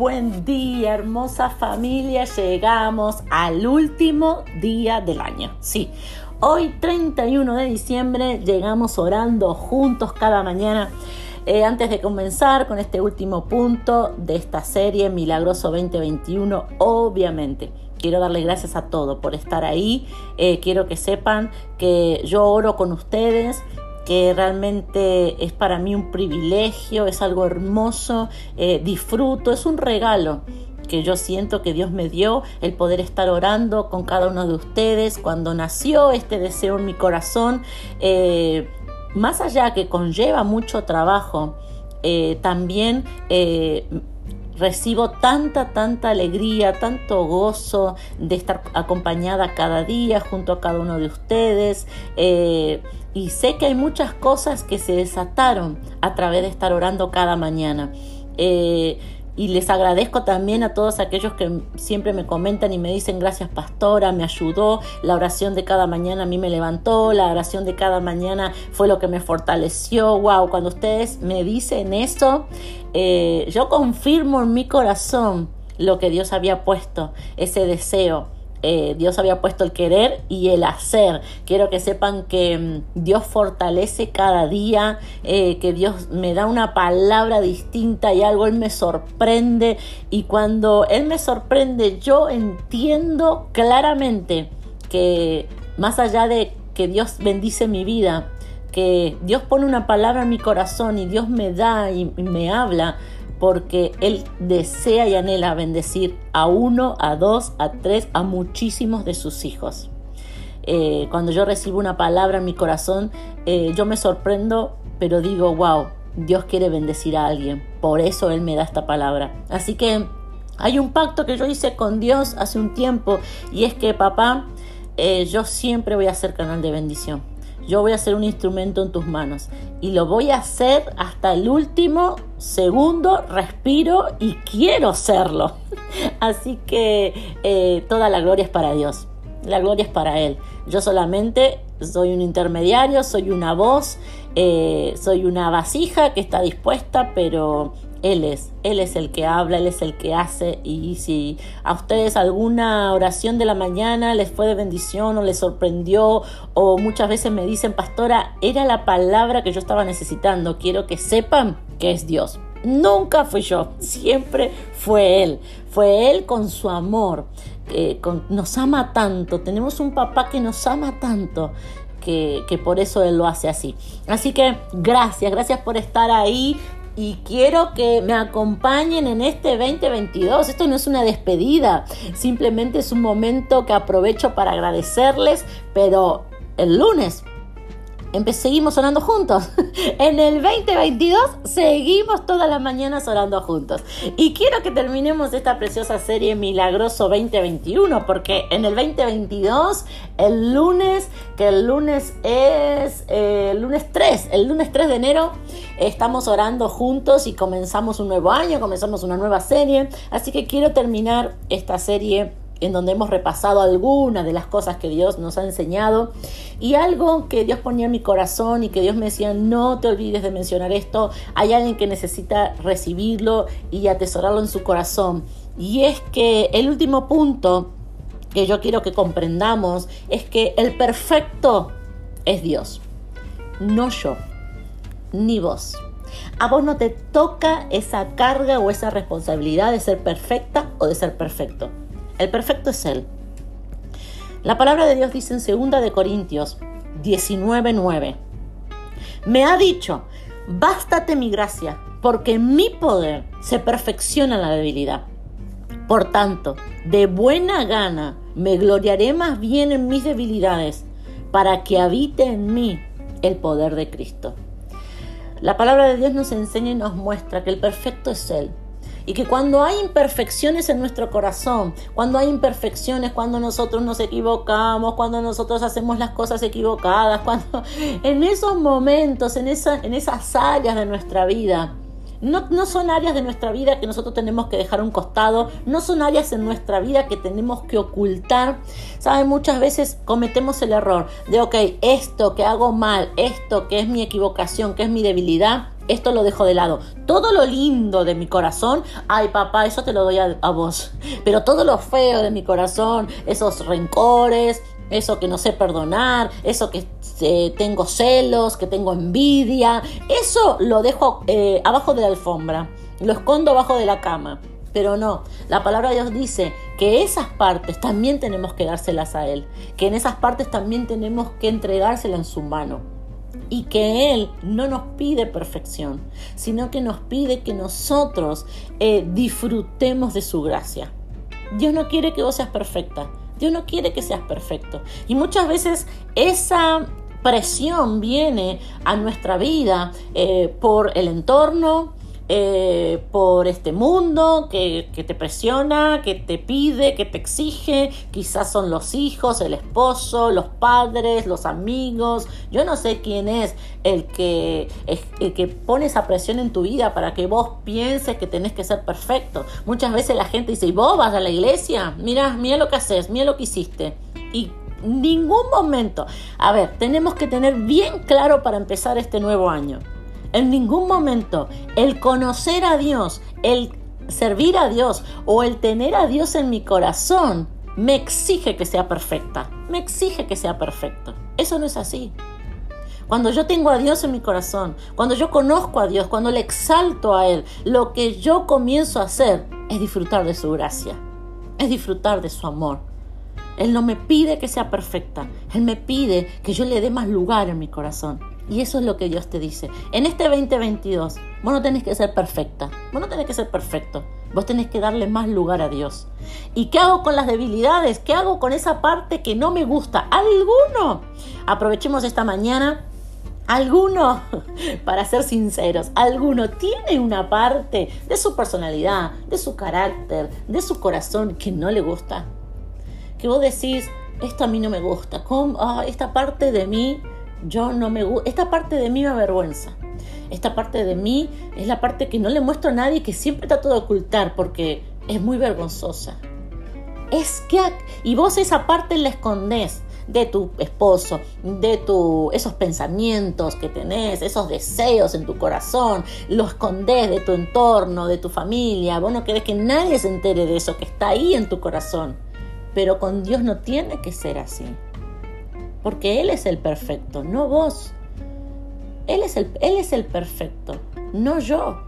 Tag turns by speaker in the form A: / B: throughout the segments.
A: Buen día, hermosa familia. Llegamos al último día del año. Sí, hoy 31 de diciembre llegamos orando juntos cada mañana. Eh, antes de comenzar con este último punto de esta serie Milagroso 2021, obviamente quiero darle gracias a todos por estar ahí. Eh, quiero que sepan que yo oro con ustedes que realmente es para mí un privilegio, es algo hermoso, eh, disfruto, es un regalo que yo siento que Dios me dio, el poder estar orando con cada uno de ustedes. Cuando nació este deseo en mi corazón, eh, más allá que conlleva mucho trabajo, eh, también recibo tanta, tanta alegría, tanto gozo de estar acompañada cada día junto a cada uno de ustedes. Eh, y sé que hay muchas cosas que se desataron a través de estar orando cada mañana. Eh, y les agradezco también a todos aquellos que siempre me comentan y me dicen gracias pastora, me ayudó, la oración de cada mañana a mí me levantó, la oración de cada mañana fue lo que me fortaleció. Wow, cuando ustedes me dicen eso, eh, yo confirmo en mi corazón lo que Dios había puesto, ese deseo eh, Dios había puesto el querer y el hacer. Quiero que sepan que mm, Dios fortalece cada día, eh, que Dios me da una palabra distinta y algo Él me sorprende. Y cuando Él me sorprende, yo entiendo claramente que más allá de que Dios bendice mi vida, que Dios pone una palabra en mi corazón y Dios me da y me habla, porque Él desea y anhela bendecir a uno, a dos, a tres, a muchísimos de sus hijos. Eh, cuando yo recibo una palabra en mi corazón, eh, yo me sorprendo, pero digo, wow, Dios quiere bendecir a alguien, por eso Él me da esta palabra. Así que hay un pacto que yo hice con Dios hace un tiempo y es que papá, eh, yo siempre voy a ser canal de bendición yo voy a ser un instrumento en tus manos y lo voy a hacer hasta el último segundo, respiro y quiero serlo. Así que eh, toda la gloria es para Dios, la gloria es para Él. Yo solamente soy un intermediario, soy una voz, eh, soy una vasija que está dispuesta, pero él es, Él es el que habla, Él es el que hace y si a ustedes alguna oración de la mañana les fue de bendición o les sorprendió o muchas veces me dicen, pastora, era la palabra que yo estaba necesitando, quiero que sepan que es Dios. Nunca fui yo, siempre fue Él, fue Él con su amor, eh, nos ama tanto, tenemos un papá que nos ama tanto que, por eso Él lo hace así. Así que gracias, gracias por estar ahí y quiero que me acompañen en este 2022. Esto no es una despedida, simplemente es un momento que aprovecho para agradecerles, pero el lunes seguimos orando juntos. En el 2022 seguimos todas las mañanas orando juntos. Y quiero que terminemos esta preciosa serie Milagroso 2021, porque en el 2022, el lunes, que el lunes es eh, lunes 3, el lunes 3 de enero, estamos orando juntos y comenzamos un nuevo año, comenzamos una nueva serie. Así que quiero terminar esta serie en donde hemos repasado algunas de las cosas que Dios nos ha enseñado y algo que Dios ponía en mi corazón y que Dios me decía, no te olvides de mencionar esto, hay alguien que necesita recibirlo y atesorarlo en su corazón. Y es que el último punto que yo quiero que comprendamos es que el perfecto es Dios, no yo, ni vos. A vos no te toca esa carga o esa responsabilidad de ser perfecta o de ser perfecto. El perfecto es Él. La palabra de Dios dice en 2 de Corintios 19:9. Me ha dicho, bástate mi gracia, porque mi poder se perfecciona en la debilidad. Por tanto, de buena gana me gloriaré más bien en mis debilidades, para que habite en mí el poder de Cristo. La palabra de Dios nos enseña y nos muestra que el perfecto es Él, y que cuando hay imperfecciones en nuestro corazón, cuando hay imperfecciones, cuando nosotros nos equivocamos, cuando nosotros hacemos las cosas equivocadas, cuando en esos momentos, en, en esas áreas de nuestra vida, no, no, son áreas de nuestra vida que nosotros tenemos que dejar a un costado, no son áreas en nuestra vida que tenemos que ocultar. ¿Saben? Muchas veces cometemos el error de, ok, esto que hago mal, esto que es mi equivocación, que es mi debilidad, esto lo dejo de lado. Todo lo lindo de mi corazón, ay papá, eso te lo doy a, vos. Pero todo lo feo de mi corazón, esos rencores, eso que no sé perdonar, eso que eh, tengo celos, que tengo envidia, eso lo dejo eh, abajo de la alfombra, lo escondo abajo de la cama. Pero no, la palabra de Dios dice que esas partes también tenemos que dárselas a Él, que en esas partes también tenemos que entregárselas en su mano y que Él no nos pide perfección, sino que nos pide que nosotros eh, disfrutemos de su gracia. Dios no quiere que vos seas perfecta, Dios no quiere que seas perfecto. Y muchas veces esa presión viene a nuestra vida eh, por el entorno, eh, por este mundo que, te presiona, que te pide, que te exige. Quizás son los hijos, el esposo, los padres, los amigos. Yo no sé quién es el que, el que pone esa presión en tu vida para que vos pienses que tenés que ser perfecto. Muchas veces la gente dice, ¿y vos vas a la iglesia? Mira, mira lo que haces, mira lo que hiciste. Y ningún momento. A ver, tenemos que tener bien claro para empezar este nuevo año en ningún momento el conocer a Dios, el servir a Dios o el tener a Dios en mi corazón me exige que sea perfecta. Me exige que sea perfecto. Eso no es así. Cuando yo tengo a Dios en mi corazón, cuando yo conozco a Dios, cuando le exalto a Él, lo que yo comienzo a hacer es disfrutar de su gracia, es disfrutar de su amor. Él no me pide que sea perfecta, Él me pide que yo le dé más lugar en mi corazón. Y eso es lo que Dios te dice. En este 2022, vos no tenés que ser perfecta. Vos no tenés que ser perfecto. Vos tenés que darle más lugar a Dios. ¿Y qué hago con las debilidades? ¿Qué hago con esa parte que no me gusta? ¿Alguno? Aprovechemos esta mañana. ¿Alguno? Para ser sinceros, ¿alguno tiene una parte de su personalidad, de su carácter, de su corazón que no le gusta? Que vos decís, esto a mí no me gusta. ¿Cómo? Ah, esta parte de mí yo no me gusta, esta parte de mí me avergüenza. Esta parte de mí es la parte que no le muestro a nadie, que siempre trato de ocultar porque es muy vergonzosa. Es que, y vos esa parte la escondés de tu esposo, de tu, esos pensamientos que tenés, esos deseos en tu corazón, lo escondés de tu entorno, de tu familia, vos no querés que nadie se entere de eso que está ahí en tu corazón. Pero con Dios no tiene que ser así porque Él es el perfecto, no vos. Él es el, él es el perfecto, no yo.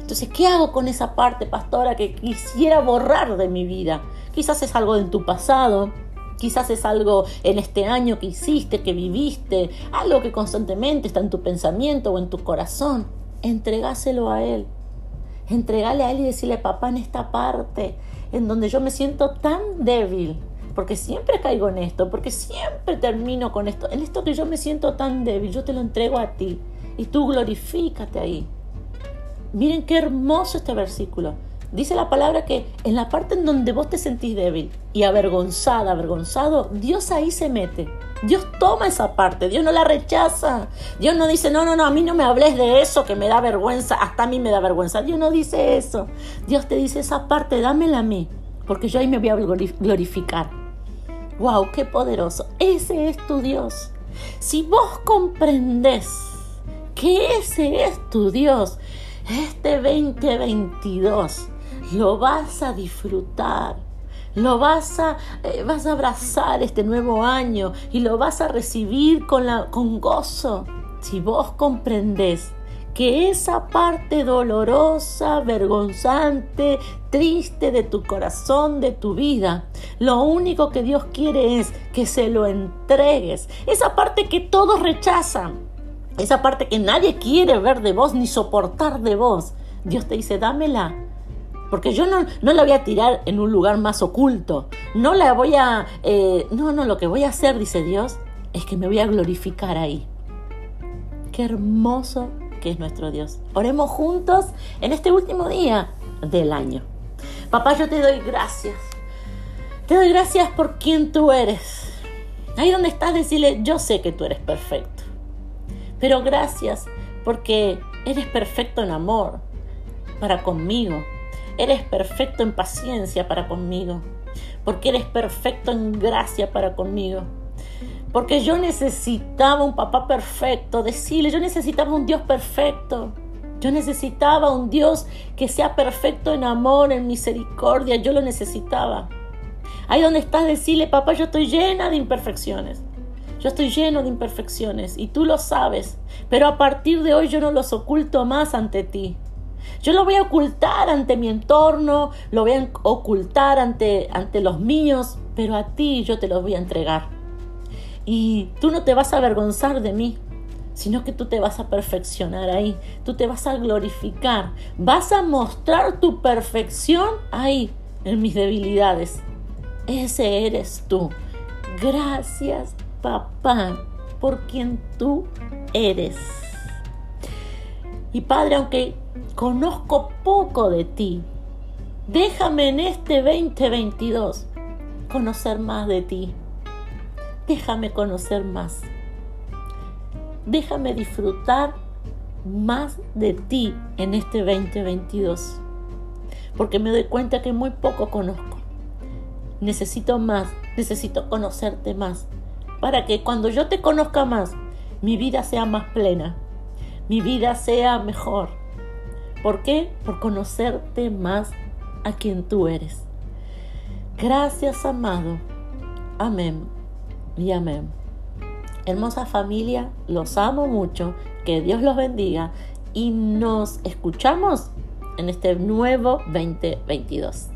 A: Entonces, ¿qué hago con esa parte, pastora, que quisiera borrar de mi vida? Quizás es algo en tu pasado, quizás es algo en este año que hiciste, que viviste, algo que constantemente está en tu pensamiento o en tu corazón. Entregáselo a Él. Entregale a Él y decirle, papá, en esta parte en donde yo me siento tan débil, porque siempre caigo en esto, porque siempre termino con esto. En esto que yo me siento tan débil, yo te lo entrego a ti y tú glorifícate ahí. Miren qué hermoso este versículo. Dice la palabra que en la parte en donde vos te sentís débil y avergonzada, avergonzado, Dios ahí se mete. Dios toma esa parte, Dios no la rechaza. Dios no dice, no, no, no, a mí no me hables de eso que me da vergüenza, hasta a mí me da vergüenza. Dios no dice eso. Dios te dice esa parte, dámela a mí, porque yo ahí me voy a glorificar. ¡Wow! ¡Qué poderoso! Ese es tu Dios. Si vos comprendes que ese es tu Dios, este 2022 lo vas a disfrutar. Lo vas a, eh, vas a abrazar este nuevo año y lo vas a recibir con, la, con gozo. Si vos comprendes que esa parte dolorosa, vergonzante, triste de tu corazón, de tu vida, lo único que Dios quiere es que se lo entregues. Esa parte que todos rechazan, esa parte que nadie quiere ver de vos ni soportar de vos. Dios te dice, dámela. Porque yo no, no la voy a tirar en un lugar más oculto. No la voy a... Eh, no, no, lo que voy a hacer, dice Dios, es que me voy a glorificar ahí. Qué hermoso que es nuestro Dios. Oremos juntos en este último día del año. Papá, yo te doy gracias. Te doy gracias por quien tú eres. Ahí donde estás, decirle, yo sé que tú eres perfecto. Pero gracias porque eres perfecto en amor para conmigo. Eres perfecto en paciencia para conmigo. Porque eres perfecto en gracia para conmigo porque yo necesitaba un papá perfecto, decirle, yo necesitaba un Dios perfecto. Yo necesitaba un Dios que sea perfecto en amor, en misericordia. Yo lo necesitaba. Ahí donde estás, decirle, papá, yo estoy llena de imperfecciones. Yo estoy lleno de imperfecciones y tú lo sabes, pero a partir de hoy yo no los oculto más ante ti. Yo lo voy a ocultar ante mi entorno, lo voy a ocultar ante, ante los míos, pero a ti yo te los voy a entregar. Y tú no te vas a avergonzar de mí, sino que tú te vas a perfeccionar ahí, tú te vas a glorificar, vas a mostrar tu perfección ahí, en mis debilidades. Ese eres tú. Gracias, papá, por quien tú eres. Y Padre, aunque conozco poco de ti, déjame en este 2022 conocer más de ti. Déjame conocer más. Déjame disfrutar más de ti en este 2022. Porque me doy cuenta que muy poco conozco. Necesito más, necesito conocerte más. Para que cuando yo te conozca más, mi vida sea más plena, mi vida sea mejor. ¿Por qué? Por conocerte más a quien tú eres. Gracias, amado. Amén y amén. Hermosa familia, los amo mucho, que Dios los bendiga y nos escuchamos en este nuevo 2022.